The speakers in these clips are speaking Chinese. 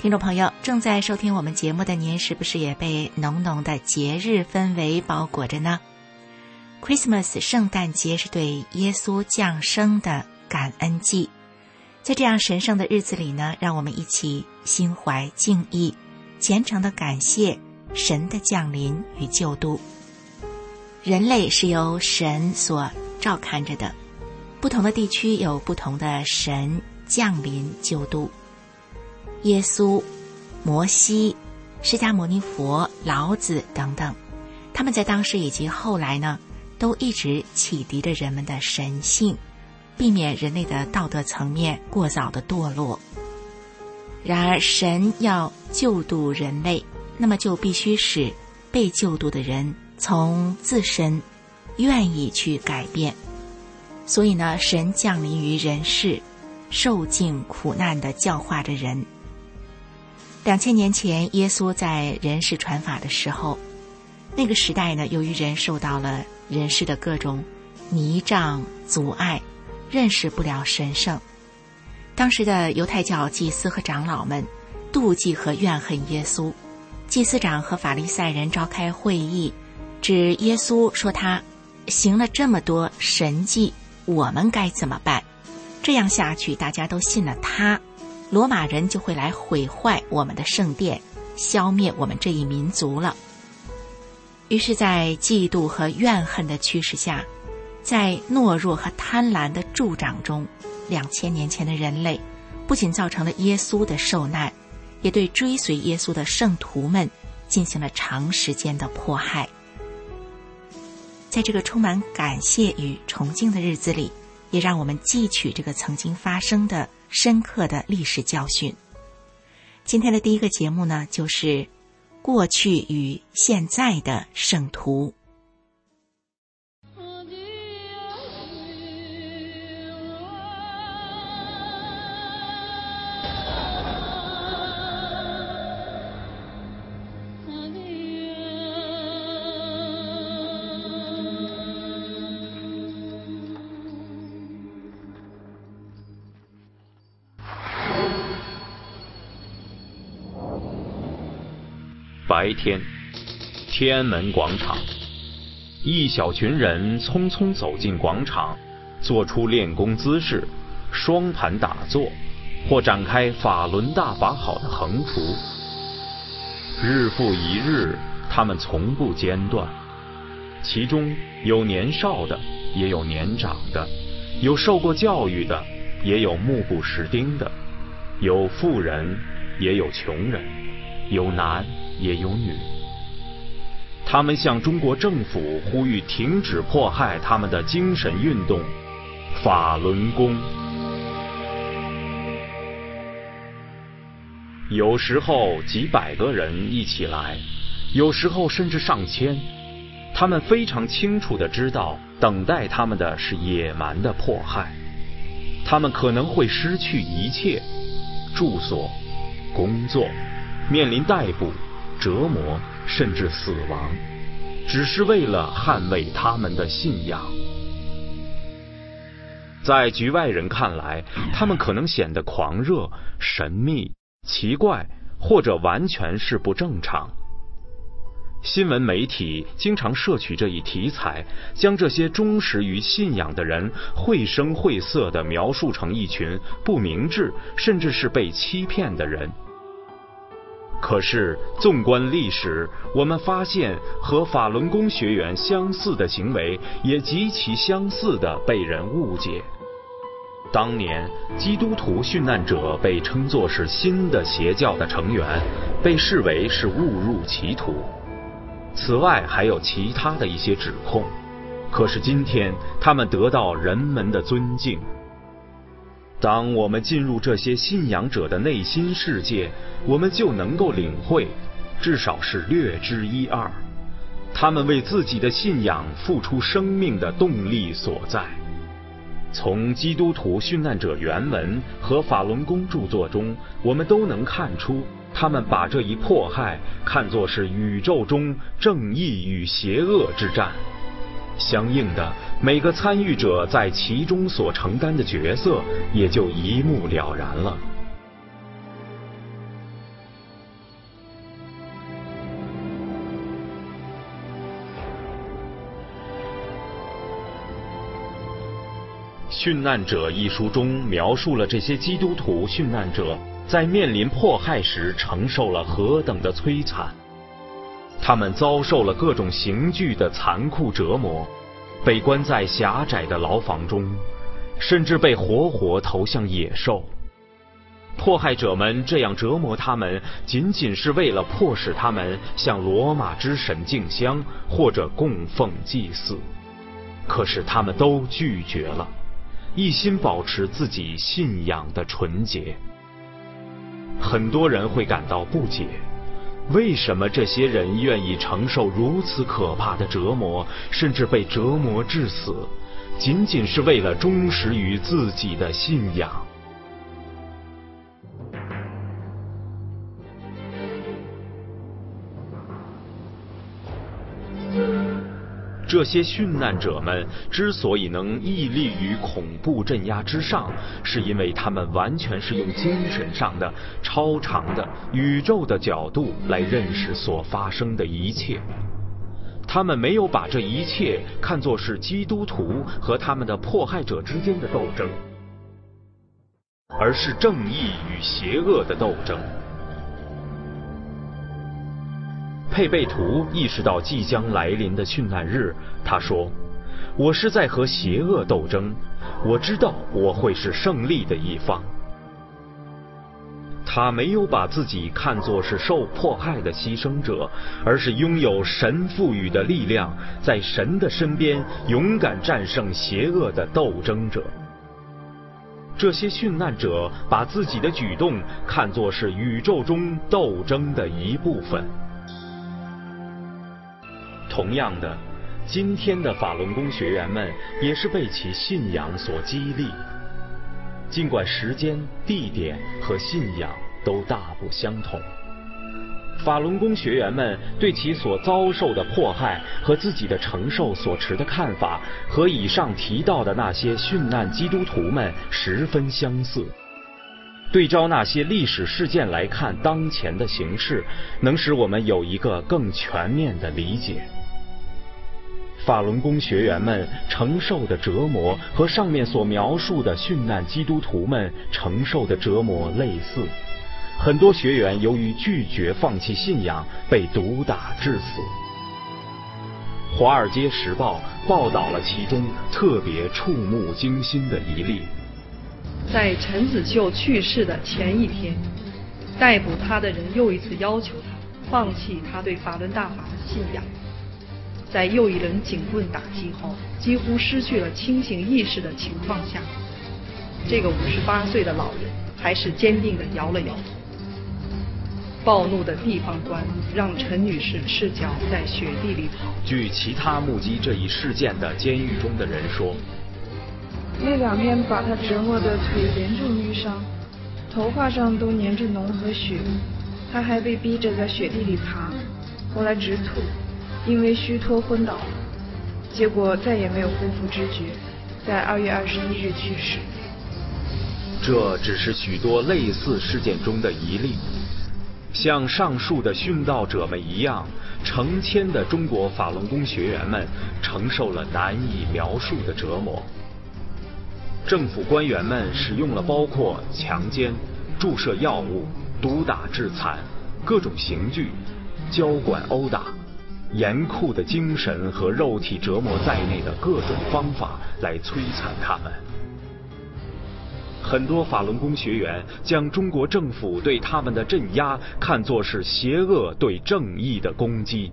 听众朋友，正在收听我们节目的您，是不是也被浓浓的节日氛围包裹着呢？Christmas，圣诞节是对耶稣降生的感恩季，在这样神圣的日子里呢，让我们一起心怀敬意，虔诚的感谢神的降临与救度。人类是由神所照看着的，不同的地区有不同的神降临救度。耶稣、摩西、释迦牟尼佛、老子等等，他们在当时以及后来呢，都一直启迪着人们的神性，避免人类的道德层面过早的堕落。然而，神要救度人类，那么就必须使被救度的人从自身愿意去改变。所以呢，神降临于人世，受尽苦难的教化着人。两千年前，耶稣在人世传法的时候，那个时代呢，由于人受到了人世的各种泥障阻碍，认识不了神圣。当时的犹太教祭司和长老们妒忌和怨恨耶稣，祭司长和法利赛人召开会议，指耶稣说他行了这么多神迹，我们该怎么办？这样下去，大家都信了他。罗马人就会来毁坏我们的圣殿，消灭我们这一民族了。于是，在嫉妒和怨恨的驱使下，在懦弱和贪婪的助长中，两千年前的人类不仅造成了耶稣的受难，也对追随耶稣的圣徒们进行了长时间的迫害。在这个充满感谢与崇敬的日子里，也让我们记取这个曾经发生的。深刻的历史教训。今天的第一个节目呢，就是过去与现在的圣徒。白天，天安门广场，一小群人匆匆走进广场，做出练功姿势，双盘打坐，或展开法轮大法好的横幅。日复一日，他们从不间断。其中有年少的，也有年长的，有受过教育的，也有目不识丁的，有富人，也有穷人，有男。也有女，他们向中国政府呼吁停止迫害他们的精神运动——法轮功。有时候几百个人一起来，有时候甚至上千。他们非常清楚的知道，等待他们的是野蛮的迫害。他们可能会失去一切：住所、工作，面临逮捕。折磨甚至死亡，只是为了捍卫他们的信仰。在局外人看来，他们可能显得狂热、神秘、奇怪，或者完全是不正常。新闻媒体经常摄取这一题材，将这些忠实于信仰的人绘声绘色地描述成一群不明智，甚至是被欺骗的人。可是，纵观历史，我们发现和法轮功学员相似的行为，也极其相似的被人误解。当年，基督徒殉难者被称作是新的邪教的成员，被视为是误入歧途。此外，还有其他的一些指控。可是今天，他们得到人们的尊敬。当我们进入这些信仰者的内心世界，我们就能够领会，至少是略知一二，他们为自己的信仰付出生命的动力所在。从基督徒殉难者原文和法轮功著作中，我们都能看出，他们把这一迫害看作是宇宙中正义与邪恶之战。相应的，每个参与者在其中所承担的角色也就一目了然了。《殉难者》一书中描述了这些基督徒殉难者在面临迫害时承受了何等的摧残。他们遭受了各种刑具的残酷折磨，被关在狭窄的牢房中，甚至被活活投向野兽。迫害者们这样折磨他们，仅仅是为了迫使他们向罗马之神敬香或者供奉祭祀。可是他们都拒绝了，一心保持自己信仰的纯洁。很多人会感到不解。为什么这些人愿意承受如此可怕的折磨，甚至被折磨致死，仅仅是为了忠实于自己的信仰？这些殉难者们之所以能屹立于恐怖镇压之上，是因为他们完全是用精神上的、超长的、宇宙的角度来认识所发生的一切。他们没有把这一切看作是基督徒和他们的迫害者之间的斗争，而是正义与邪恶的斗争。佩贝图意识到即将来临的殉难日，他说：“我是在和邪恶斗争，我知道我会是胜利的一方。”他没有把自己看作是受迫害的牺牲者，而是拥有神赋予的力量，在神的身边勇敢战胜邪恶的斗争者。这些殉难者把自己的举动看作是宇宙中斗争的一部分。同样的，今天的法轮功学员们也是被其信仰所激励。尽管时间、地点和信仰都大不相同，法轮功学员们对其所遭受的迫害和自己的承受所持的看法，和以上提到的那些殉难基督徒们十分相似。对照那些历史事件来看，当前的形势能使我们有一个更全面的理解。法轮功学员们承受的折磨和上面所描述的殉难基督徒们承受的折磨类似，很多学员由于拒绝放弃信仰，被毒打致死。《华尔街时报》报道了其中特别触目惊心的一例：在陈子秀去世的前一天，逮捕他的人又一次要求他放弃他对法轮大法的信仰。在又一轮警棍打击后，几乎失去了清醒意识的情况下，这个五十八岁的老人还是坚定地摇了摇头。暴怒的地方官让陈女士赤脚在雪地里跑。据其他目击这一事件的监狱中的人说，那两天把她折磨的腿严重淤伤，头发上都粘着脓和血，她还被逼着在雪地里爬，后来直吐。因为虚脱昏倒，结果再也没有恢复知觉，在二月二十一日去世。这只是许多类似事件中的一例。像上述的殉道者们一样，成千的中国法轮功学员们承受了难以描述的折磨。政府官员们使用了包括强奸、注射药物、毒打致残、各种刑具、交管殴打。严酷的精神和肉体折磨在内的各种方法来摧残他们。很多法轮功学员将中国政府对他们的镇压看作是邪恶对正义的攻击，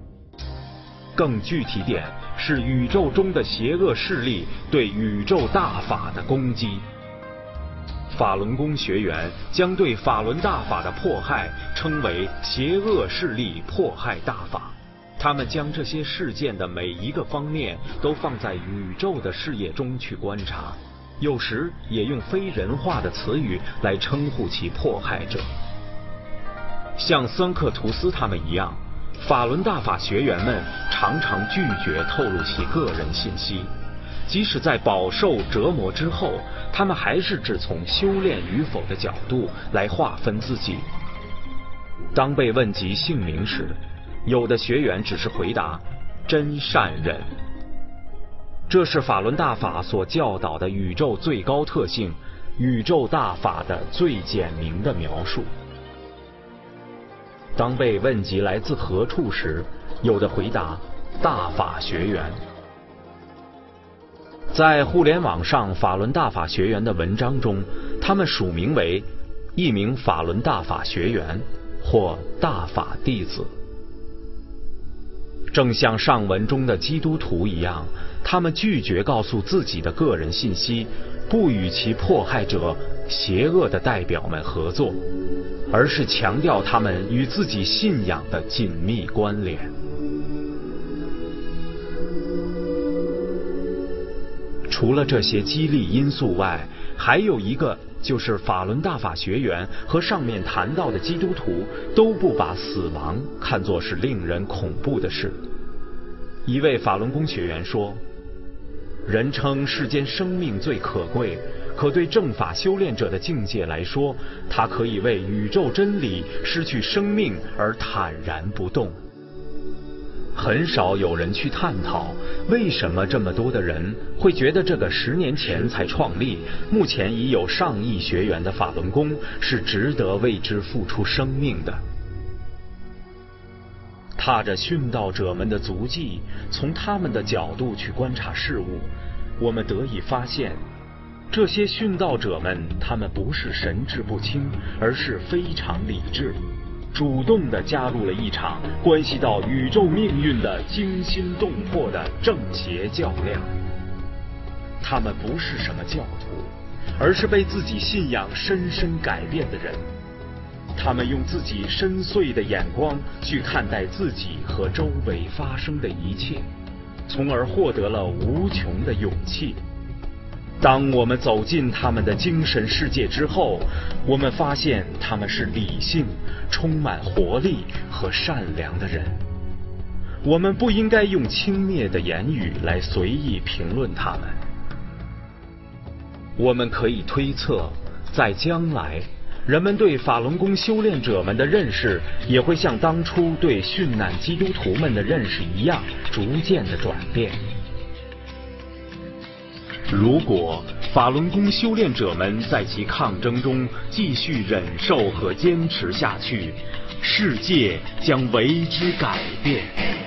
更具体点是宇宙中的邪恶势力对宇宙大法的攻击。法轮功学员将对法轮大法的迫害称为邪恶势力迫害大法。他们将这些事件的每一个方面都放在宇宙的视野中去观察，有时也用非人化的词语来称呼其迫害者。像桑克图斯他们一样，法轮大法学员们常常拒绝透露其个人信息。即使在饱受折磨之后，他们还是只从修炼与否的角度来划分自己。当被问及姓名时，有的学员只是回答“真善忍”。这是法轮大法所教导的宇宙最高特性，宇宙大法的最简明的描述。当被问及来自何处时，有的回答“大法学员”。在互联网上，法轮大法学员的文章中，他们署名为一名法轮大法学员或大法弟子。正像上文中的基督徒一样，他们拒绝告诉自己的个人信息，不与其迫害者、邪恶的代表们合作，而是强调他们与自己信仰的紧密关联。除了这些激励因素外，还有一个就是法轮大法学员和上面谈到的基督徒都不把死亡看作是令人恐怖的事。一位法轮功学员说：“人称世间生命最可贵，可对正法修炼者的境界来说，他可以为宇宙真理失去生命而坦然不动。”很少有人去探讨为什么这么多的人会觉得这个十年前才创立、目前已有上亿学员的法轮功是值得为之付出生命的。踏着殉道者们的足迹，从他们的角度去观察事物，我们得以发现，这些殉道者们，他们不是神志不清，而是非常理智。主动的加入了一场关系到宇宙命运的惊心动魄的正邪较量。他们不是什么教徒，而是被自己信仰深深改变的人。他们用自己深邃的眼光去看待自己和周围发生的一切，从而获得了无穷的勇气。当我们走进他们的精神世界之后，我们发现他们是理性、充满活力和善良的人。我们不应该用轻蔑的言语来随意评论他们。我们可以推测，在将来，人们对法轮功修炼者们的认识也会像当初对殉难基督徒们的认识一样，逐渐的转变。如果法轮功修炼者们在其抗争中继续忍受和坚持下去，世界将为之改变。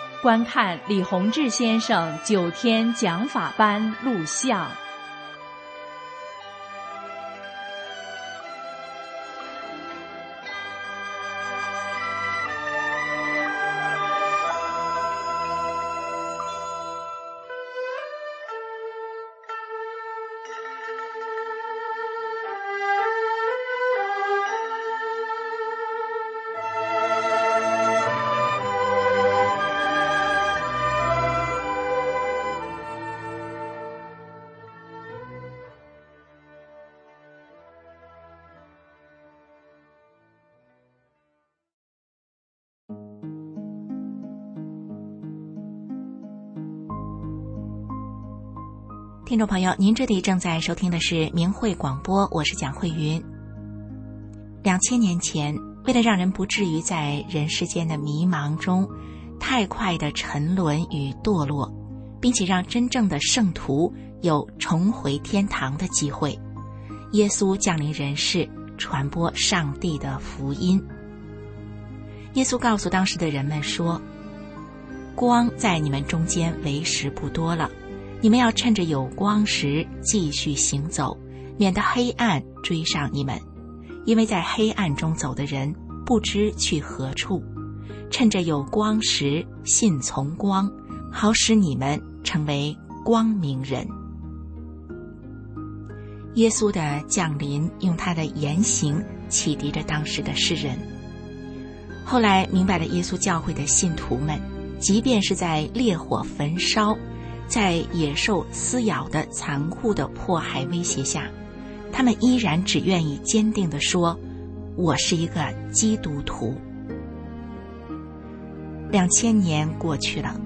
观看李洪志先生九天讲法班录像。听众朋友，您这里正在收听的是明慧广播，我是蒋慧云。两千年前，为了让人不至于在人世间的迷茫中太快的沉沦与堕落，并且让真正的圣徒有重回天堂的机会，耶稣降临人世，传播上帝的福音。耶稣告诉当时的人们说：“光在你们中间为时不多了，你们要趁着有光时继续行走，免得黑暗追上你们，因为在黑暗中走的人不知去何处。趁着有光时信从光，好使你们成为光明人。耶稣的降临，用他的言行启迪着当时的世人。后来明白了耶稣教会的信徒们，即便是在烈火焚烧、在野兽撕咬的残酷的迫害威胁下，他们依然只愿意坚定地说：“我是一个基督徒。”两千年过去了，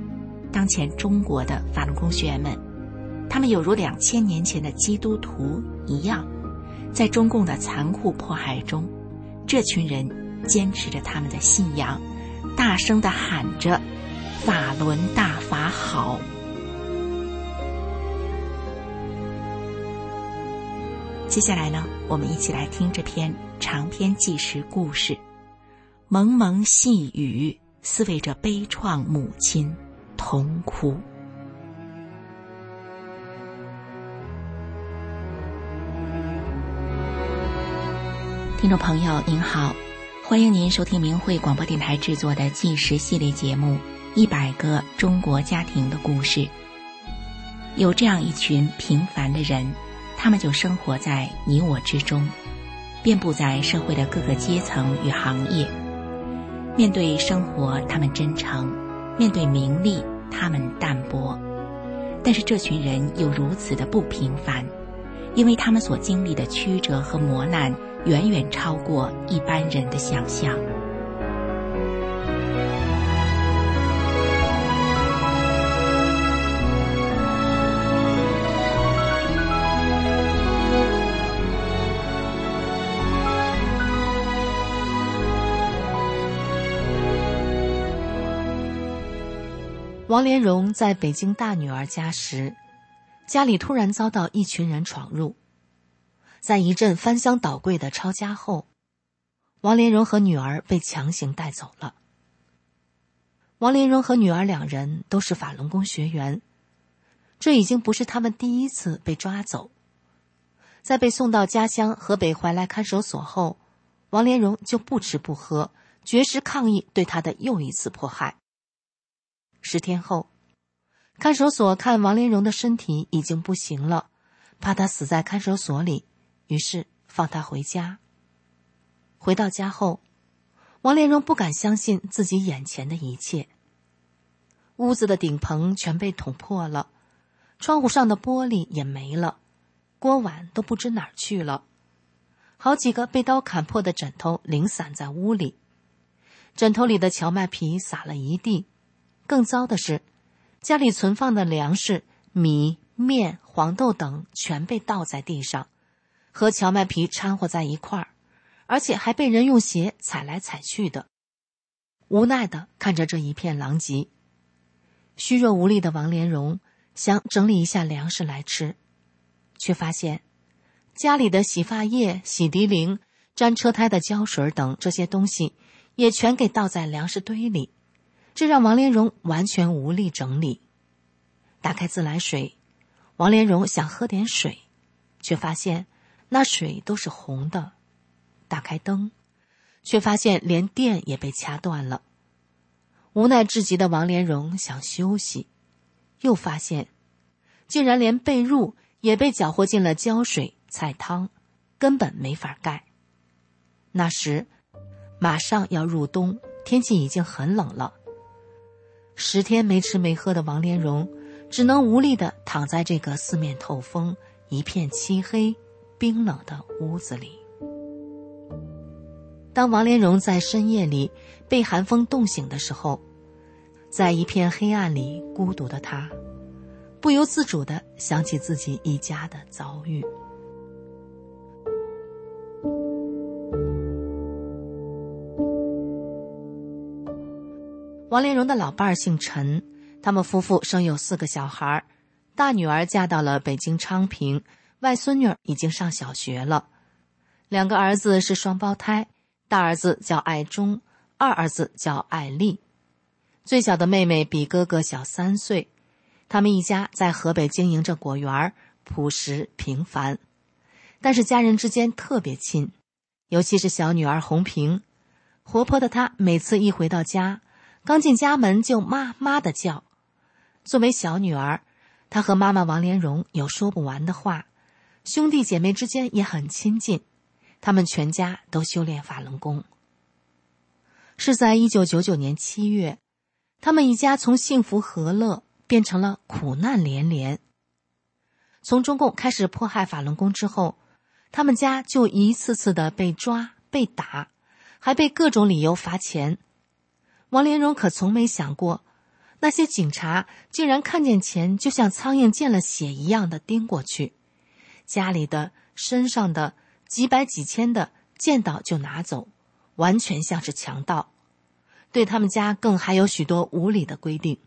当前中国的法轮功学员们。他们有如两千年前的基督徒一样，在中共的残酷迫害中，这群人坚持着他们的信仰，大声的喊着“法轮大法好”。接下来呢，我们一起来听这篇长篇纪实故事。蒙蒙细雨，思维着悲怆母亲，痛哭。听众朋友您好，欢迎您收听明慧广播电台制作的纪实系列节目《一百个中国家庭的故事》。有这样一群平凡的人，他们就生活在你我之中，遍布在社会的各个阶层与行业。面对生活，他们真诚；面对名利，他们淡薄。但是这群人又如此的不平凡，因为他们所经历的曲折和磨难。远远超过一般人的想象。王连荣在北京大女儿家时，家里突然遭到一群人闯入。在一阵翻箱倒柜的抄家后，王连荣和女儿被强行带走了。王连荣和女儿两人都是法轮功学员，这已经不是他们第一次被抓走。在被送到家乡河北怀来看守所后，王连荣就不吃不喝，绝食抗议对他的又一次迫害。十天后，看守所看王连荣的身体已经不行了，怕他死在看守所里。于是放他回家。回到家后，王连荣不敢相信自己眼前的一切。屋子的顶棚全被捅破了，窗户上的玻璃也没了，锅碗都不知哪儿去了，好几个被刀砍破的枕头零散在屋里，枕头里的荞麦皮撒了一地。更糟的是，家里存放的粮食、米、面、黄豆等全被倒在地上。和荞麦皮掺和在一块儿，而且还被人用鞋踩来踩去的。无奈的看着这一片狼藉，虚弱无力的王连荣想整理一下粮食来吃，却发现家里的洗发液、洗涤灵、粘车胎的胶水等这些东西也全给倒在粮食堆里，这让王连荣完全无力整理。打开自来水，王连荣想喝点水，却发现。那水都是红的，打开灯，却发现连电也被掐断了。无奈至极的王连荣想休息，又发现，竟然连被褥也被搅和进了胶水菜汤，根本没法盖。那时，马上要入冬，天气已经很冷了。十天没吃没喝的王连荣，只能无力的躺在这个四面透风、一片漆黑。冰冷的屋子里，当王连荣在深夜里被寒风冻醒的时候，在一片黑暗里孤独的他，不由自主的想起自己一家的遭遇。王连荣的老伴儿姓陈，他们夫妇生有四个小孩，大女儿嫁到了北京昌平。外孙女已经上小学了，两个儿子是双胞胎，大儿子叫爱忠，二儿子叫爱丽。最小的妹妹比哥哥小三岁。他们一家在河北经营着果园，朴实平凡，但是家人之间特别亲，尤其是小女儿红萍，活泼的她每次一回到家，刚进家门就妈妈的叫。作为小女儿，她和妈妈王莲蓉有说不完的话，兄弟姐妹之间也很亲近。他们全家都修炼法轮功。是在一九九九年七月，他们一家从幸福和乐变成了苦难连连。从中共开始迫害法轮功之后，他们家就一次次的被抓、被打，还被各种理由罚钱。王连荣可从没想过，那些警察竟然看见钱就像苍蝇见了血一样的盯过去，家里的、身上的。几百几千的见到就拿走，完全像是强盗。对他们家更还有许多无理的规定。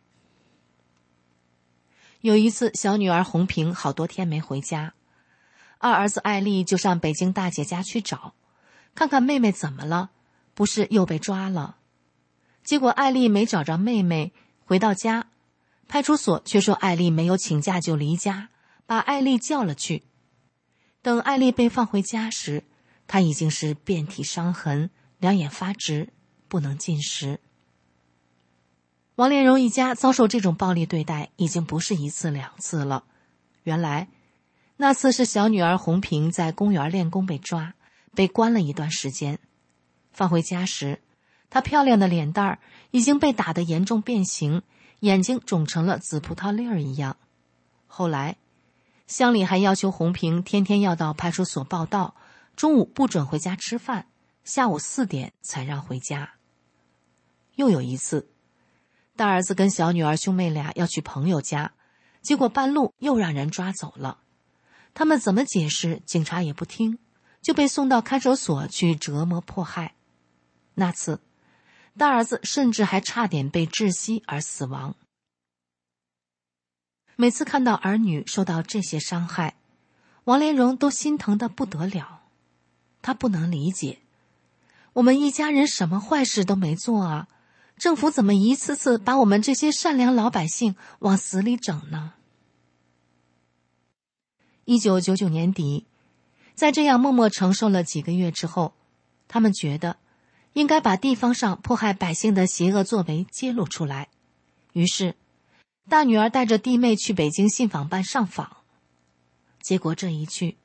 有一次，小女儿红萍好多天没回家，二儿子艾丽就上北京大姐家去找，看看妹妹怎么了，不是又被抓了。结果艾丽没找着妹妹，回到家，派出所却说艾丽没有请假就离家，把艾丽叫了去。等艾丽被放回家时，她已经是遍体伤痕，两眼发直，不能进食。王连荣一家遭受这种暴力对待已经不是一次两次了。原来，那次是小女儿红萍在公园练功被抓，被关了一段时间。放回家时，她漂亮的脸蛋儿已经被打得严重变形，眼睛肿成了紫葡萄粒儿一样。后来。乡里还要求红萍天天要到派出所报到，中午不准回家吃饭，下午四点才让回家。又有一次，大儿子跟小女儿兄妹俩要去朋友家，结果半路又让人抓走了。他们怎么解释，警察也不听，就被送到看守所去折磨迫害。那次，大儿子甚至还差点被窒息而死亡。每次看到儿女受到这些伤害，王连荣都心疼的不得了。他不能理解，我们一家人什么坏事都没做啊，政府怎么一次次把我们这些善良老百姓往死里整呢？一九九九年底，在这样默默承受了几个月之后，他们觉得应该把地方上迫害百姓的邪恶作为揭露出来，于是。大女儿带着弟妹去北京信访办上访，结果这一去，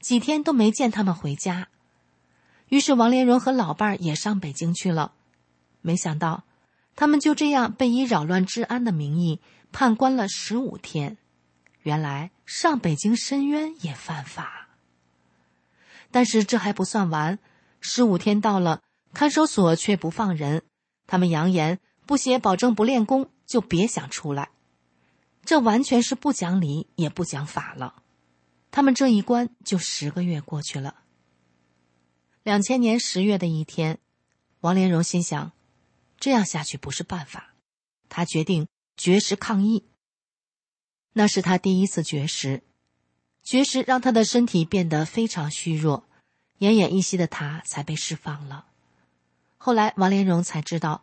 几天都没见他们回家。于是王连荣和老伴儿也上北京去了。没想到，他们就这样被以扰乱治安的名义判关了十五天。原来上北京申冤也犯法。但是这还不算完，十五天到了，看守所却不放人。他们扬言不写保证不练功，就别想出来。这完全是不讲理也不讲法了，他们这一关就十个月过去了。两千年十月的一天，王连荣心想，这样下去不是办法，他决定绝食抗议。那是他第一次绝食，绝食让他的身体变得非常虚弱，奄奄一息的他才被释放了。后来王连荣才知道，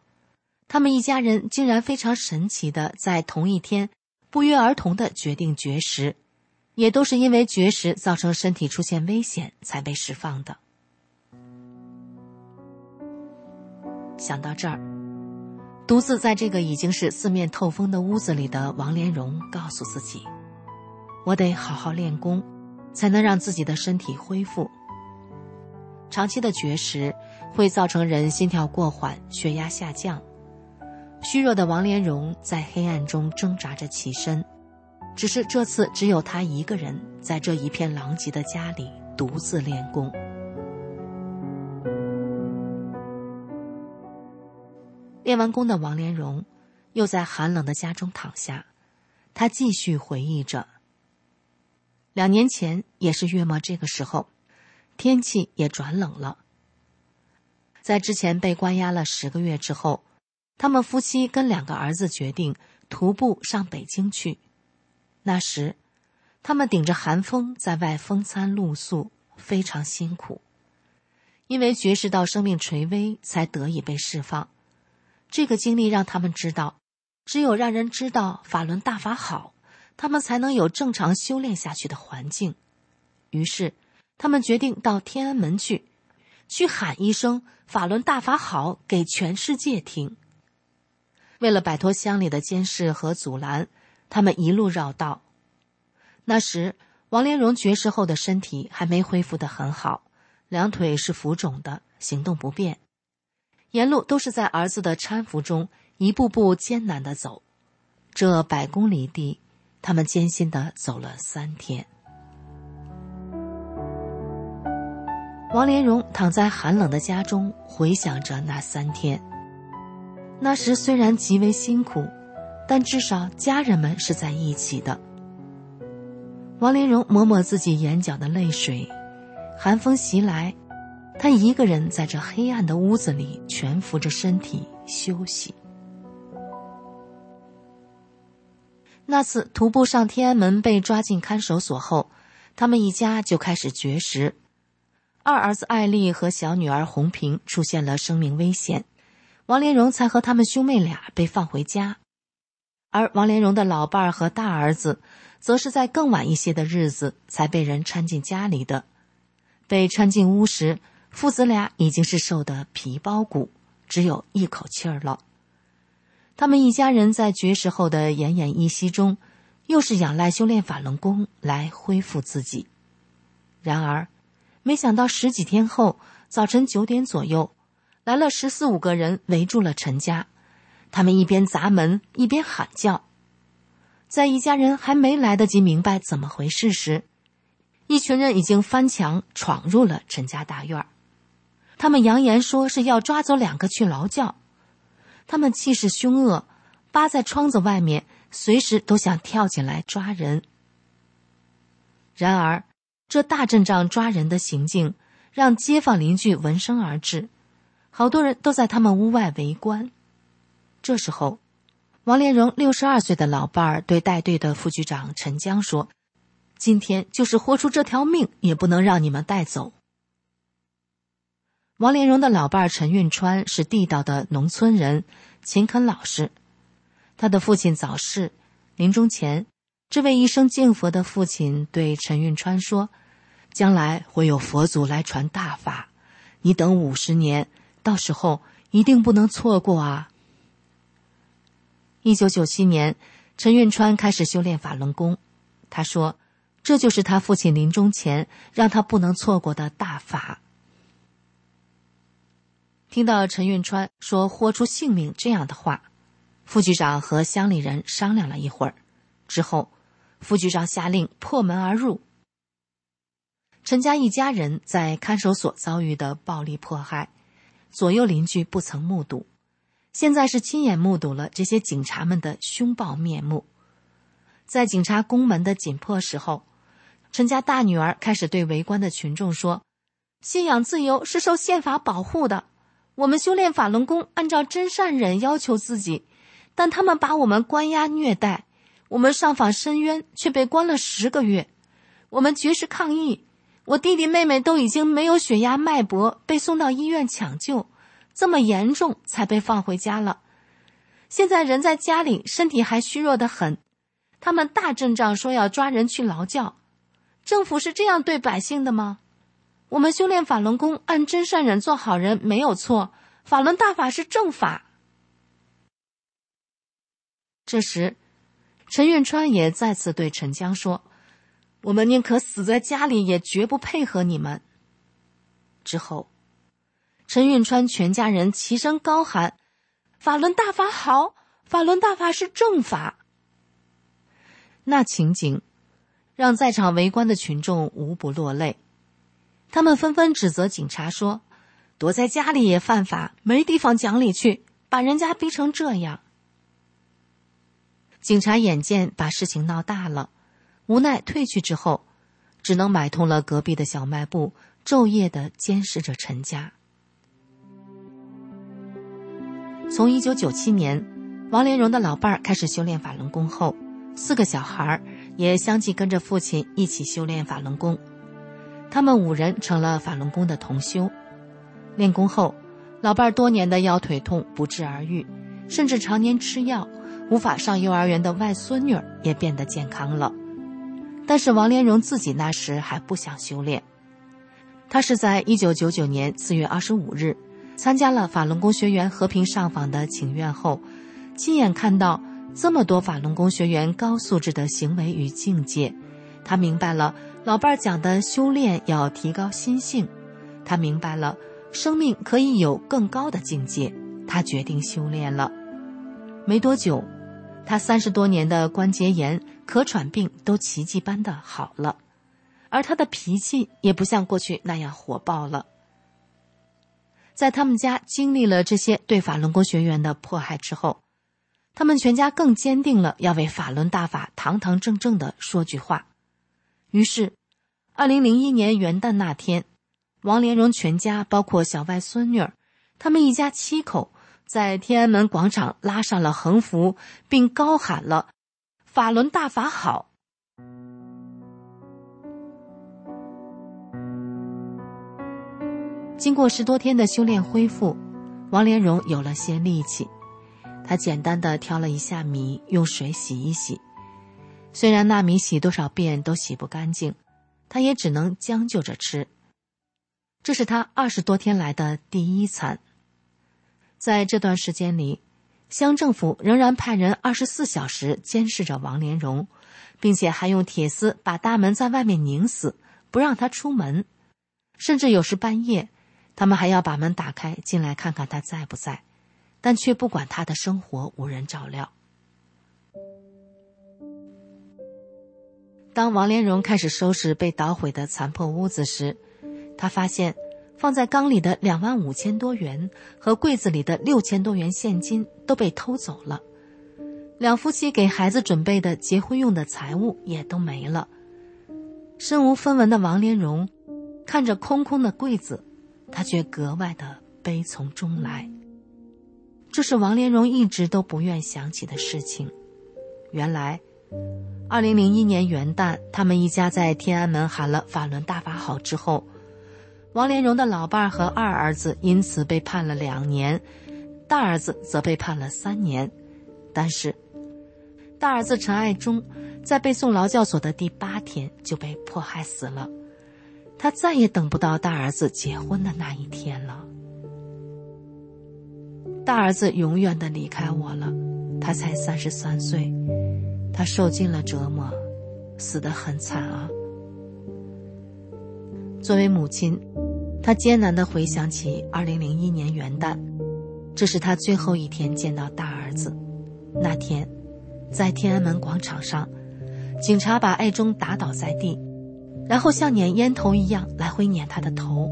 他们一家人竟然非常神奇的在同一天。不约而同的决定绝食，也都是因为绝食造成身体出现危险才被释放的。想到这儿，独自在这个已经是四面透风的屋子里的王连荣告诉自己：“我得好好练功，才能让自己的身体恢复。长期的绝食会造成人心跳过缓、血压下降。”虚弱的王连荣在黑暗中挣扎着起身，只是这次只有他一个人在这一片狼藉的家里独自练功。练完功的王连荣又在寒冷的家中躺下，他继续回忆着。两年前也是月末这个时候，天气也转冷了。在之前被关押了十个月之后。他们夫妻跟两个儿子决定徒步上北京去。那时，他们顶着寒风在外风餐露宿，非常辛苦。因为绝食到生命垂危，才得以被释放。这个经历让他们知道，只有让人知道法轮大法好，他们才能有正常修炼下去的环境。于是，他们决定到天安门去，去喊一声“法轮大法好”给全世界听。为了摆脱乡里的监视和阻拦，他们一路绕道。那时，王连荣绝食后的身体还没恢复的很好，两腿是浮肿的，行动不便。沿路都是在儿子的搀扶中一步步艰难的走，这百公里地，他们艰辛的走了三天。王连荣躺在寒冷的家中，回想着那三天。那时虽然极为辛苦，但至少家人们是在一起的。王连荣抹抹自己眼角的泪水，寒风袭来，他一个人在这黑暗的屋子里蜷伏着身体休息。那次徒步上天安门被抓进看守所后，他们一家就开始绝食。二儿子艾丽和小女儿红萍出现了生命危险。王连荣才和他们兄妹俩被放回家，而王连荣的老伴儿和大儿子，则是在更晚一些的日子才被人搀进家里的。被搀进屋时，父子俩已经是瘦得皮包骨，只有一口气儿了。他们一家人在绝食后的奄奄一息中，又是仰赖修炼法轮功来恢复自己。然而，没想到十几天后，早晨九点左右。来了十四五个人围住了陈家，他们一边砸门一边喊叫。在一家人还没来得及明白怎么回事时，一群人已经翻墙闯入了陈家大院他们扬言说是要抓走两个去劳教。他们气势凶恶，扒在窗子外面，随时都想跳进来抓人。然而，这大阵仗抓人的行径让街坊邻居闻声而至。好多人都在他们屋外围观。这时候，王连荣六十二岁的老伴儿对带队的副局长陈江说：“今天就是豁出这条命，也不能让你们带走。”王连荣的老伴儿陈运川是地道的农村人，勤恳老实。他的父亲早逝，临终前，这位一生敬佛的父亲对陈运川说：“将来会有佛祖来传大法，你等五十年。”到时候一定不能错过啊！一九九七年，陈运川开始修炼法轮功。他说：“这就是他父亲临终前让他不能错过的大法。”听到陈运川说“豁出性命”这样的话，副局长和乡里人商量了一会儿，之后，副局长下令破门而入。陈家一家人在看守所遭遇的暴力迫害。左右邻居不曾目睹，现在是亲眼目睹了这些警察们的凶暴面目。在警察宫门的紧迫时候，陈家大女儿开始对围观的群众说：“信仰自由是受宪法保护的，我们修炼法轮功，按照真善忍要求自己，但他们把我们关押虐待，我们上访申冤却被关了十个月，我们绝食抗议。”我弟弟妹妹都已经没有血压脉搏，被送到医院抢救，这么严重才被放回家了。现在人在家里，身体还虚弱的很。他们大阵仗说要抓人去劳教，政府是这样对百姓的吗？我们修炼法轮功，按真善忍做好人没有错，法轮大法是正法。这时，陈运川也再次对陈江说。我们宁可死在家里，也绝不配合你们。之后，陈运川全家人齐声高喊：“法轮大法好，法轮大法是正法。”那情景让在场围观的群众无不落泪，他们纷纷指责警察说：“躲在家里也犯法，没地方讲理去，把人家逼成这样。”警察眼见把事情闹大了。无奈退去之后，只能买通了隔壁的小卖部，昼夜的监视着陈家。从一九九七年，王连荣的老伴儿开始修炼法轮功后，四个小孩儿也相继跟着父亲一起修炼法轮功。他们五人成了法轮功的同修。练功后，老伴儿多年的腰腿痛不治而愈，甚至常年吃药，无法上幼儿园的外孙女也变得健康了。但是王连荣自己那时还不想修炼，他是在一九九九年四月二十五日，参加了法轮功学员和平上访的请愿后，亲眼看到这么多法轮功学员高素质的行为与境界，他明白了老伴儿讲的修炼要提高心性，他明白了生命可以有更高的境界，他决定修炼了。没多久，他三十多年的关节炎。咳喘病都奇迹般的好了，而他的脾气也不像过去那样火爆了。在他们家经历了这些对法轮功学员的迫害之后，他们全家更坚定了要为法轮大法堂堂正正的说句话。于是，二零零一年元旦那天，王连荣全家包括小外孙女儿，他们一家七口在天安门广场拉上了横幅，并高喊了。法轮大法好。经过十多天的修炼恢复，王连荣有了些力气。他简单的挑了一下米，用水洗一洗。虽然那米洗多少遍都洗不干净，他也只能将就着吃。这是他二十多天来的第一餐。在这段时间里。乡政府仍然派人二十四小时监视着王连荣，并且还用铁丝把大门在外面拧死，不让他出门。甚至有时半夜，他们还要把门打开进来看看他在不在，但却不管他的生活无人照料。当王连荣开始收拾被捣毁的残破屋子时，他发现。放在缸里的两万五千多元和柜子里的六千多元现金都被偷走了，两夫妻给孩子准备的结婚用的财物也都没了。身无分文的王连荣看着空空的柜子，他却格外的悲从中来。这是王连荣一直都不愿想起的事情。原来，二零零一年元旦，他们一家在天安门喊了“法轮大法好”之后。王连荣的老伴儿和二儿子因此被判了两年，大儿子则被判了三年。但是，大儿子陈爱忠在被送劳教所的第八天就被迫害死了。他再也等不到大儿子结婚的那一天了。大儿子永远的离开我了，他才三十三岁，他受尽了折磨，死得很惨啊。作为母亲。她艰难的回想起二零零一年元旦，这是她最后一天见到大儿子。那天，在天安门广场上，警察把爱忠打倒在地，然后像撵烟头一样来回撵他的头。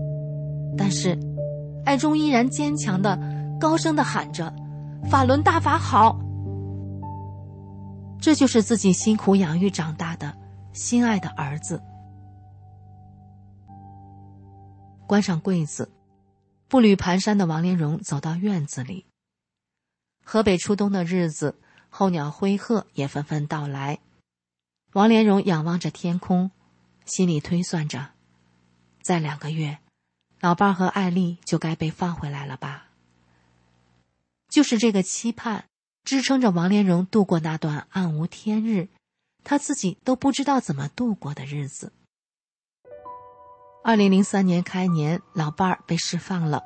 但是，爱忠依然坚强的、高声的喊着：“法轮大法好！”这就是自己辛苦养育长大的心爱的儿子。关上柜子，步履蹒跚的王连荣走到院子里。河北初冬的日子，候鸟灰鹤也纷纷到来。王连荣仰望着天空，心里推算着：再两个月，老伴儿和艾丽就该被放回来了吧。就是这个期盼，支撑着王连荣度过那段暗无天日，他自己都不知道怎么度过的日子。二零零三年开年，老伴儿被释放了，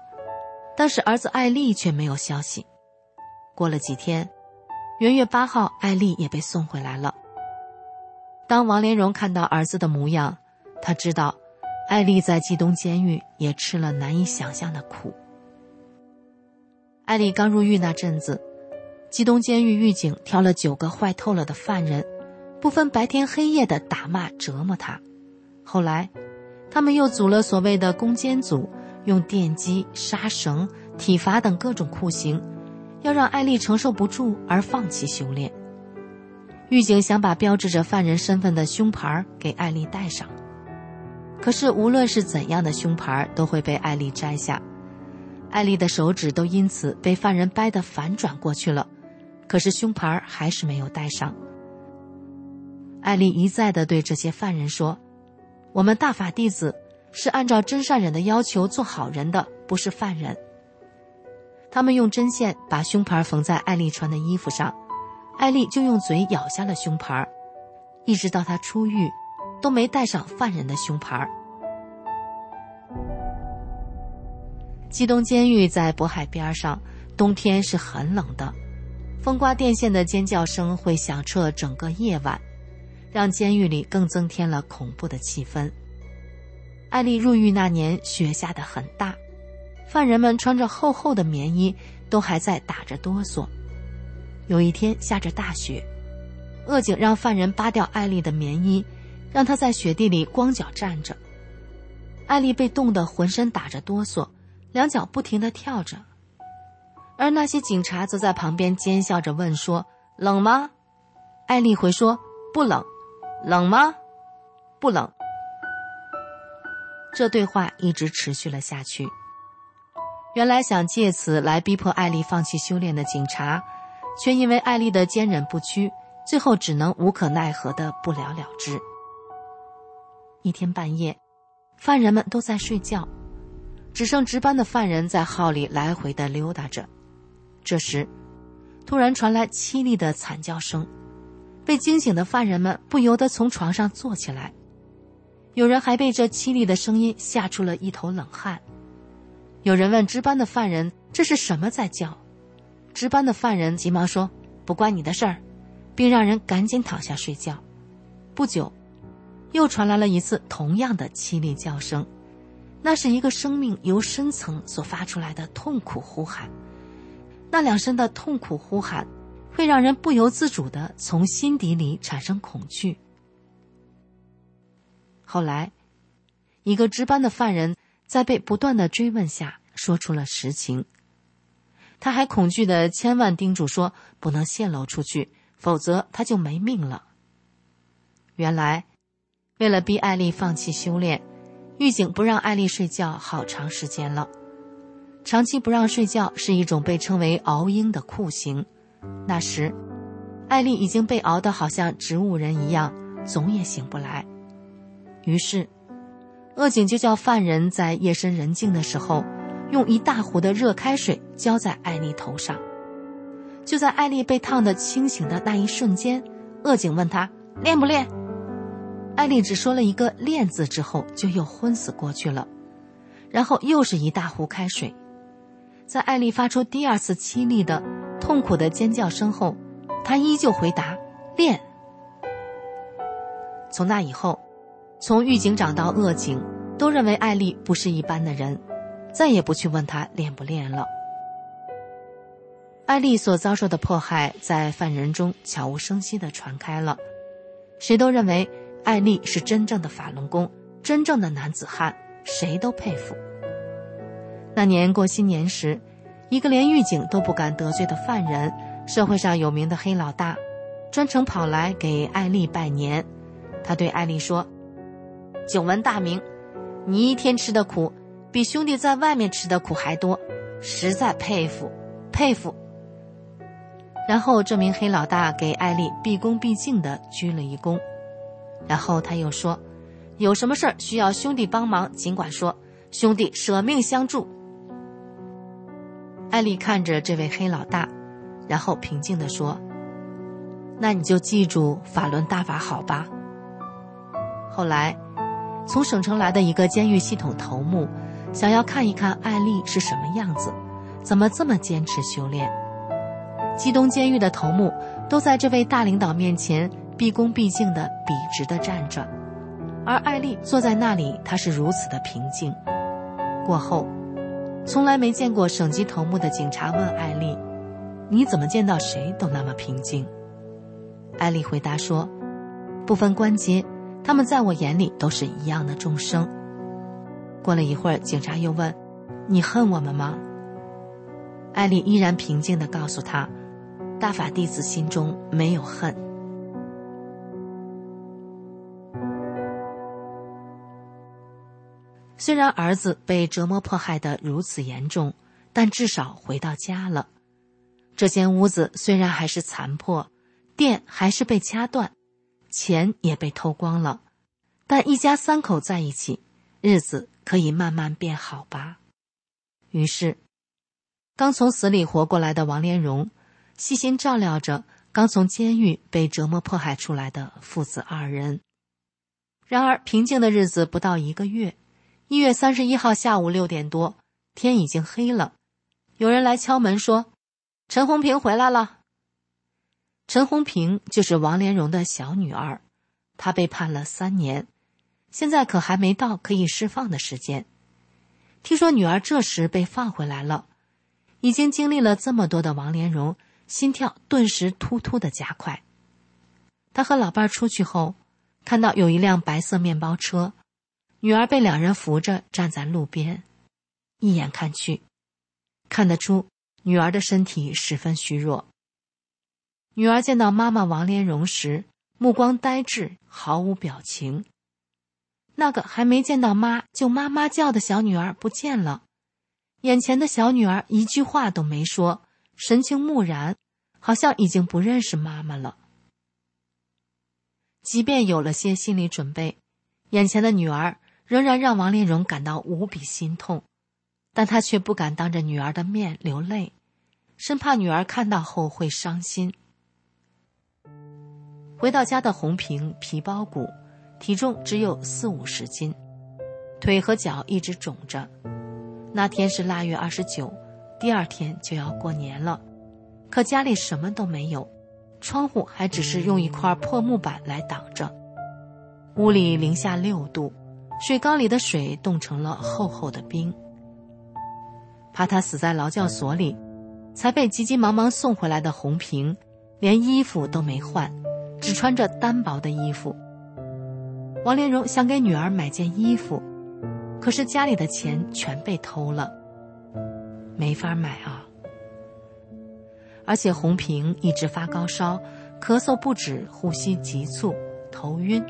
但是儿子艾丽却没有消息。过了几天，元月八号，艾丽也被送回来了。当王连荣看到儿子的模样，他知道，艾丽在冀东监狱也吃了难以想象的苦。艾丽刚入狱那阵子，冀东监狱狱警挑了九个坏透了的犯人，不分白天黑夜的打骂折磨他。后来。他们又组了所谓的攻坚组，用电击、杀绳、体罚等各种酷刑，要让艾丽承受不住而放弃修炼。狱警想把标志着犯人身份的胸牌给艾丽戴上，可是无论是怎样的胸牌都会被艾丽摘下，艾丽的手指都因此被犯人掰得反转过去了，可是胸牌还是没有戴上。艾丽一再的对这些犯人说。我们大法弟子是按照真善忍的要求做好人的，不是犯人。他们用针线把胸牌缝在艾丽穿的衣服上，艾丽就用嘴咬下了胸牌，一直到她出狱，都没戴上犯人的胸牌。基东监狱在渤海边上，冬天是很冷的，风刮电线的尖叫声会响彻整个夜晚，让监狱里更增添了恐怖的气氛。艾丽入狱那年，雪下得很大，犯人们穿着厚厚的棉衣，都还在打着哆嗦。有一天下着大雪，恶警让犯人扒掉艾丽的棉衣，让她在雪地里光脚站着。艾丽被冻得浑身打着哆嗦。两脚不停地跳着，而那些警察则在旁边奸笑着问说：“冷吗？”艾丽回说：“不冷。”“冷吗？”“不冷。”这对话一直持续了下去。原来想借此来逼迫艾丽放弃修炼的警察，却因为艾丽的坚忍不屈，最后只能无可奈何的不了了之。一天半夜，犯人们都在睡觉。只剩值班的犯人在号里来回的溜达着。这时，突然传来凄厉的惨叫声，被惊醒的犯人们不由得从床上坐起来，有人还被这凄厉的声音吓出了一头冷汗。有人问值班的犯人：“这是什么在叫？”值班的犯人急忙说：“不关你的事儿。”并让人赶紧躺下睡觉。不久，又传来了一次同样的凄厉叫声。那是一个生命由深层所发出来的痛苦呼喊，那两声的痛苦呼喊，会让人不由自主的从心底里产生恐惧。后来，一个值班的犯人在被不断的追问下说出了实情。他还恐惧的千万叮嘱说不能泄露出去，否则他就没命了。原来，为了逼艾丽放弃修炼。狱警不让艾丽睡觉好长时间了，长期不让睡觉是一种被称为“熬鹰”的酷刑。那时，艾丽已经被熬得好像植物人一样，总也醒不来。于是，恶警就叫犯人在夜深人静的时候，用一大壶的热开水浇在艾丽头上。就在艾丽被烫得清醒的那一瞬间，恶警问他练不练。艾丽只说了一个“练”字之后，就又昏死过去了。然后又是一大壶开水，在艾丽发出第二次凄厉的、痛苦的尖叫声后，他依旧回答：“练。”从那以后，从狱警长到恶警，都认为艾丽不是一般的人，再也不去问她练不练了。艾丽所遭受的迫害在犯人中悄无声息地传开了，谁都认为。艾丽是真正的法轮功，真正的男子汉，谁都佩服。那年过新年时，一个连狱警都不敢得罪的犯人，社会上有名的黑老大，专程跑来给艾丽拜年。他对艾丽说：“久闻大名，你一天吃的苦，比兄弟在外面吃的苦还多，实在佩服，佩服。”然后这名黑老大给艾丽毕恭毕敬地鞠了一躬。然后他又说：“有什么事儿需要兄弟帮忙，尽管说，兄弟舍命相助。”艾丽看着这位黑老大，然后平静地说：“那你就记住法轮大法好吧。”后来，从省城来的一个监狱系统头目，想要看一看艾丽是什么样子，怎么这么坚持修炼。基东监狱的头目都在这位大领导面前。毕恭毕敬的笔直的站着，而艾丽坐在那里，她是如此的平静。过后，从来没见过省级头目的警察问艾丽：“你怎么见到谁都那么平静？”艾丽回答说：“不分关节，他们在我眼里都是一样的众生。”过了一会儿，警察又问：“你恨我们吗？”艾丽依然平静的告诉他：“大法弟子心中没有恨。”虽然儿子被折磨迫害的如此严重，但至少回到家了。这间屋子虽然还是残破，电还是被掐断，钱也被偷光了，但一家三口在一起，日子可以慢慢变好吧。于是，刚从死里活过来的王连荣，细心照料着刚从监狱被折磨迫害出来的父子二人。然而，平静的日子不到一个月，一月三十一号下午六点多，天已经黑了，有人来敲门说：“陈红平回来了。”陈红平就是王连荣的小女儿，她被判了三年，现在可还没到可以释放的时间。听说女儿这时被放回来了，已经经历了这么多的王连荣，心跳顿时突突的加快。他和老伴儿出去后，看到有一辆白色面包车，女儿被两人扶着站在路边，一眼看去，看得出女儿的身体十分虚弱。女儿见到妈妈王连荣时，目光呆滞，毫无表情。那个还没见到妈就妈妈叫的小女儿不见了，眼前的小女儿一句话都没说，神情木然，好像已经不认识妈妈了。即便有了些心理准备，眼前的女儿仍然让王连荣感到无比心痛，但他却不敢当着女儿的面流泪，生怕女儿看到后会伤心。回到家的红平皮包骨。体重只有四五十斤，腿和脚一直肿着。那天是腊月二十九，第二天就要过年了，可家里什么都没有，窗户还只是用一块破木板来挡着。屋里零下六度，水缸里的水冻成了厚厚的冰。怕他死在劳教所里，才被急急忙忙送回来的红平，连衣服都没换，只穿着单薄的衣服。王连荣想给女儿买件衣服，可是家里的钱全被偷了，没法买啊。而且红平一直发高烧，咳嗽不止，呼吸急促，头晕。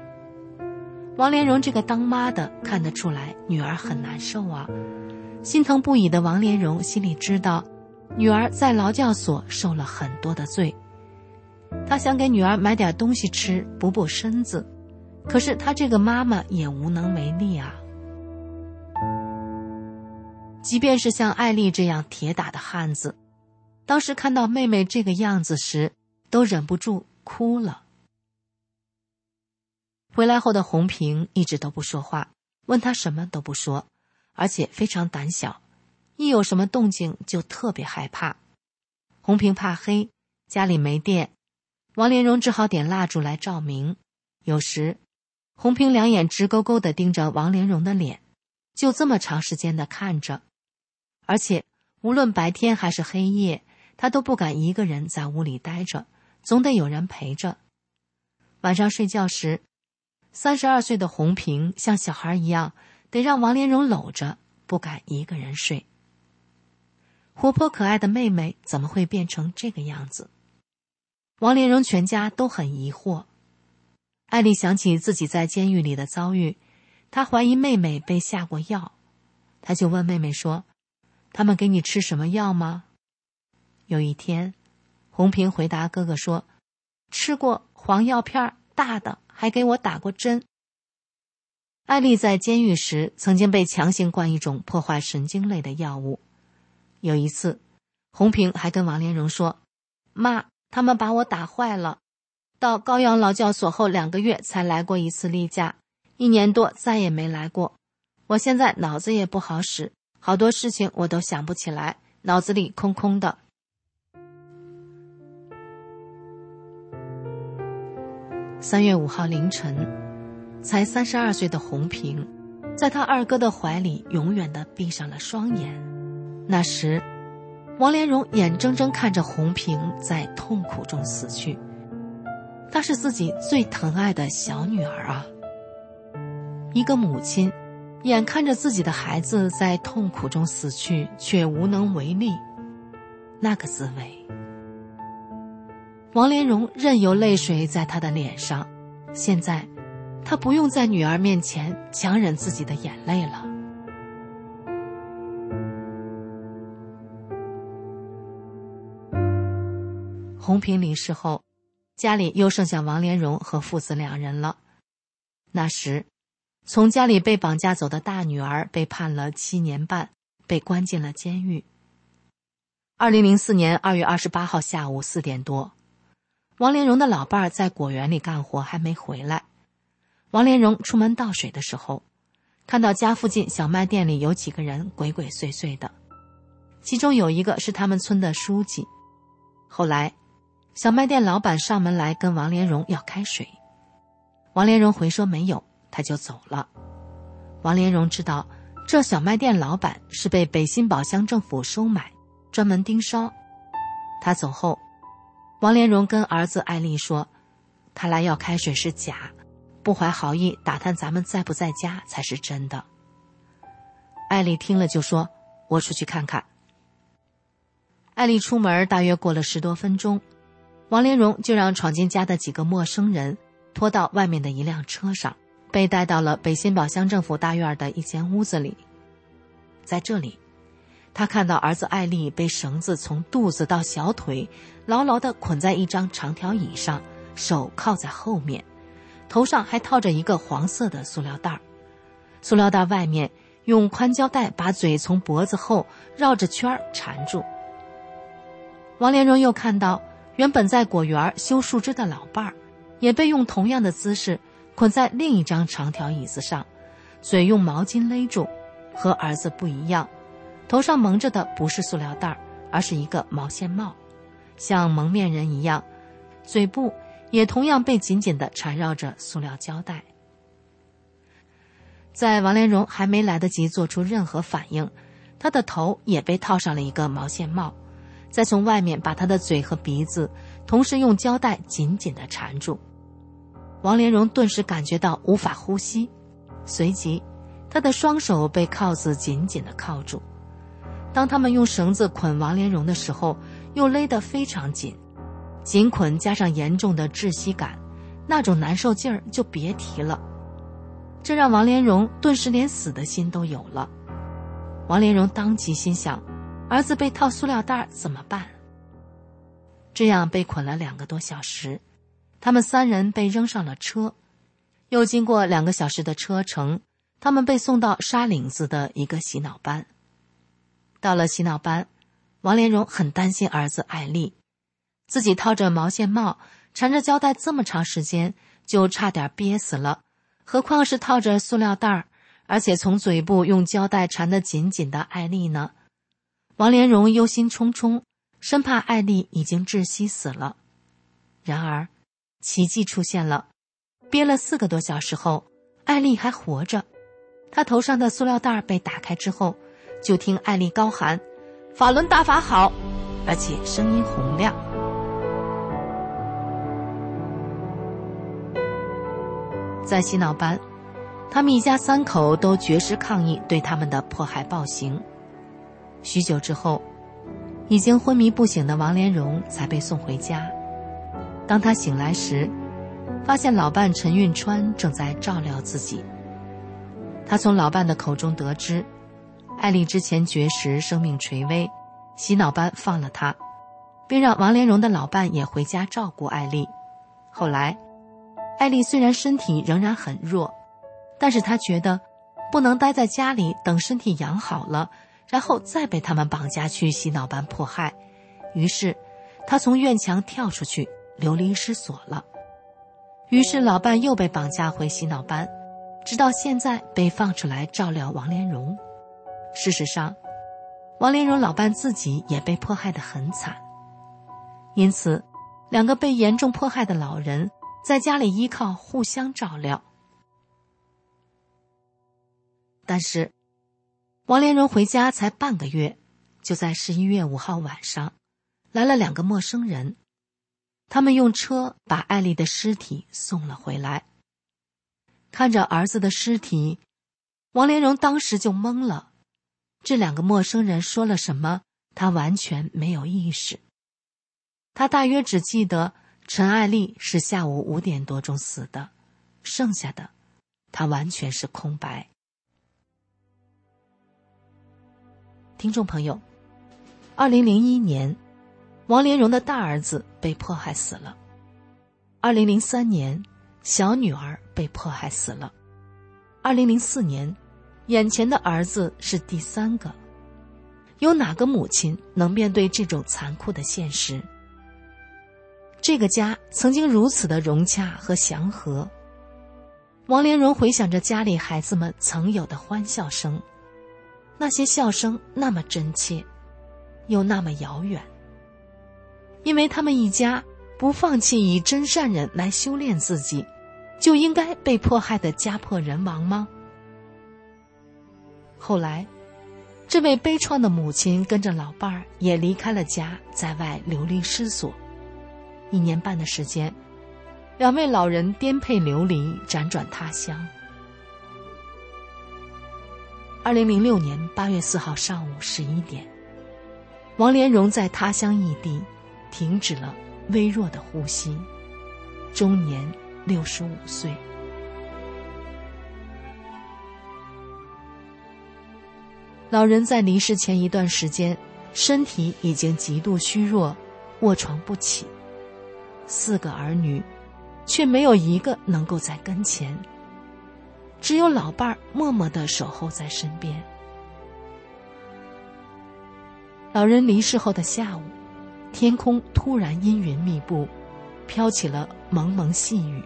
王连荣这个当妈的看得出来，女儿很难受啊。心疼不已的王连荣心里知道，女儿在劳教所受了很多的罪，他想给女儿买点东西吃，补补身子。可是他这个妈妈也无能为力啊！即便是像艾丽这样铁打的汉子，当时看到妹妹这个样子时，都忍不住哭了。回来后的红平一直都不说话，问他什么都不说，而且非常胆小，一有什么动静就特别害怕。红平怕黑，家里没电，王连荣只好点蜡烛来照明，有时。红平两眼直勾勾的盯着王连荣的脸，就这么长时间的看着，而且无论白天还是黑夜，他都不敢一个人在屋里待着，总得有人陪着。晚上睡觉时，三十二岁的红平像小孩一样，得让王连荣搂着，不敢一个人睡。活泼可爱的妹妹怎么会变成这个样子？王连荣全家都很疑惑。艾丽想起自己在监狱里的遭遇，她怀疑妹妹被下过药，她就问妹妹说：“他们给你吃什么药吗？”有一天，红平回答哥哥说：“吃过黄药片儿，大的，还给我打过针。”艾丽在监狱时曾经被强行灌一种破坏神经类的药物。有一次，红平还跟王连荣说：“妈，他们把我打坏了。”到高阳劳教所后两个月才来过一次例假，一年多再也没来过。我现在脑子也不好使，好多事情我都想不起来，脑子里空空的。三月五号凌晨，才三十二岁的红平，在他二哥的怀里永远的闭上了双眼。那时，王连荣眼睁睁看着红平在痛苦中死去。她是自己最疼爱的小女儿啊！一个母亲，眼看着自己的孩子在痛苦中死去，却无能为力，那个滋味。王连荣任由泪水在他的脸上，现在，他不用在女儿面前强忍自己的眼泪了。红平离世后。家里又剩下王连荣和父子两人了。那时，从家里被绑架走的大女儿被判了七年半，被关进了监狱。二零零四年二月二十八号下午四点多，王连荣的老伴儿在果园里干活，还没回来。王连荣出门倒水的时候，看到家附近小卖店里有几个人鬼鬼祟祟的，其中有一个是他们村的书记。后来，小卖店老板上门来跟王连荣要开水，王连荣回说没有，他就走了。王连荣知道，这小卖店老板是被北新堡乡政府收买。专门盯梢。他走后，王连荣跟儿子艾丽说：“他来要开水是假，不怀好意打探咱们在不在家才是真的。”艾丽听了就说：“我出去看看。”艾丽出门大约过了十多分钟，王连荣就让闯进家的几个陌生人拖到外面的一辆车上，被带到了北新堡乡政府大院的一间屋子里，在这里。他看到儿子艾丽被绳子从肚子到小腿牢牢地捆在一张长条椅上，手靠在后面，头上还套着一个黄色的塑料袋儿，塑料袋外面用宽胶带把嘴从脖子后绕着圈儿缠住。王连荣又看到原本在果园修树枝的老伴儿，也被用同样的姿势捆在另一张长条椅子上，嘴用毛巾勒住，和儿子不一样。头上蒙着的不是塑料袋而是一个毛线帽，像蒙面人一样，嘴部也同样被紧紧的缠绕着塑料胶带。在王连荣还没来得及做出任何反应，他的头也被套上了一个毛线帽，再从外面把他的嘴和鼻子同时用胶带紧紧的缠住。王连荣顿时感觉到无法呼吸，随即，他的双手被铐子紧紧的铐住。当他们用绳子捆王连荣的时候，又勒得非常紧，紧捆加上严重的窒息感，那种难受劲儿就别提了。这让王连荣顿时连死的心都有了。王连荣当即心想：儿子被套塑料袋怎么办？这样被捆了两个多小时，他们三人被扔上了车，又经过两个小时的车程，他们被送到沙岭子的一个洗脑班。到了洗脑班，王连荣很担心儿子艾丽，自己套着毛线帽，缠着胶带这么长时间，就差点憋死了，何况是套着塑料袋儿，而且从嘴部用胶带缠得紧紧的艾丽呢？王连荣忧心忡忡，生怕艾丽已经窒息死了。然而，奇迹出现了，憋了四个多小时后，艾丽还活着，她头上的塑料袋被打开之后。就听艾丽高喊：“法轮大法好！”而且声音洪亮。在洗脑班，他们一家三口都绝食抗议对他们的迫害暴行。许久之后，已经昏迷不醒的王连荣才被送回家。当他醒来时，发现老伴陈运川正在照料自己。他从老伴的口中得知。艾丽之前绝食，生命垂危，洗脑班放了她，并让王连荣的老伴也回家照顾艾丽。后来，艾丽虽然身体仍然很弱，但是她觉得不能待在家里等身体养好了，然后再被他们绑架去洗脑班迫害。于是，她从院墙跳出去，流离失所了。于是，老伴又被绑架回洗脑班，直到现在被放出来照料王连荣。事实上，王连荣老伴自己也被迫害得很惨，因此，两个被严重迫害的老人在家里依靠互相照料。但是，王连荣回家才半个月，就在十一月五号晚上，来了两个陌生人，他们用车把艾丽的尸体送了回来。看着儿子的尸体，王连荣当时就懵了。这两个陌生人说了什么？他完全没有意识。他大约只记得陈爱丽是下午五点多钟死的，剩下的，他完全是空白。听众朋友，二零零一年，王连荣的大儿子被迫害死了；二零零三年，小女儿被迫害死了；二零零四年。眼前的儿子是第三个，有哪个母亲能面对这种残酷的现实？这个家曾经如此的融洽和祥和。王连荣回想着家里孩子们曾有的欢笑声，那些笑声那么真切，又那么遥远。因为他们一家不放弃以真善人来修炼自己，就应该被迫害的家破人亡吗？后来。这位悲怆的母亲跟着老伴儿也离开了家，在外流离失所。一年半的时间，两位老人颠沛流离，辗转他乡。二零零六年八月四号上午十一点，王连荣在他乡异地停止了微弱的呼吸，终年六十五岁。老人在离世前一段时间，身体已经极度虚弱，卧床不起。四个儿女，却没有一个能够在跟前。只有老伴儿默默的守候在身边。老人离世后的下午，天空突然阴云密布，飘起了蒙蒙细雨。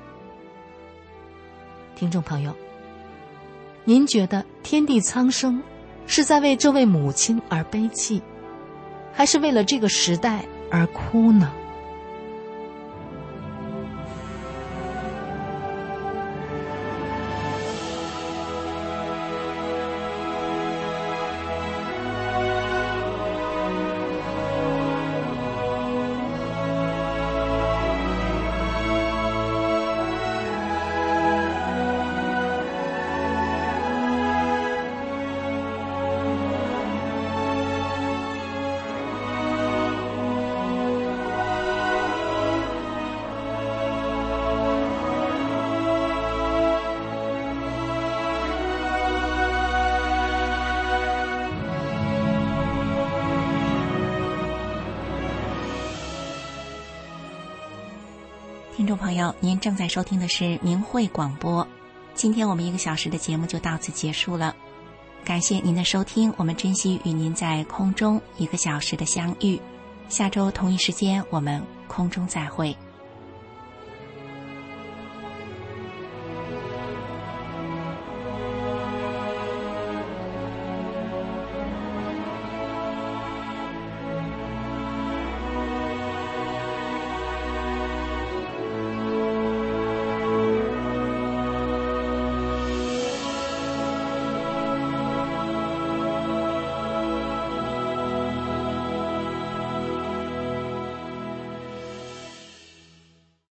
听众朋友，您觉得天地苍生？是在为这位母亲而悲泣，还是为了这个时代而哭呢？您正在收听的是明慧广播。今天我们一个小时的节目就到此结束了，感谢您的收听，我们珍惜与您在空中一个小时的相遇。下周同一时间，我们空中再会。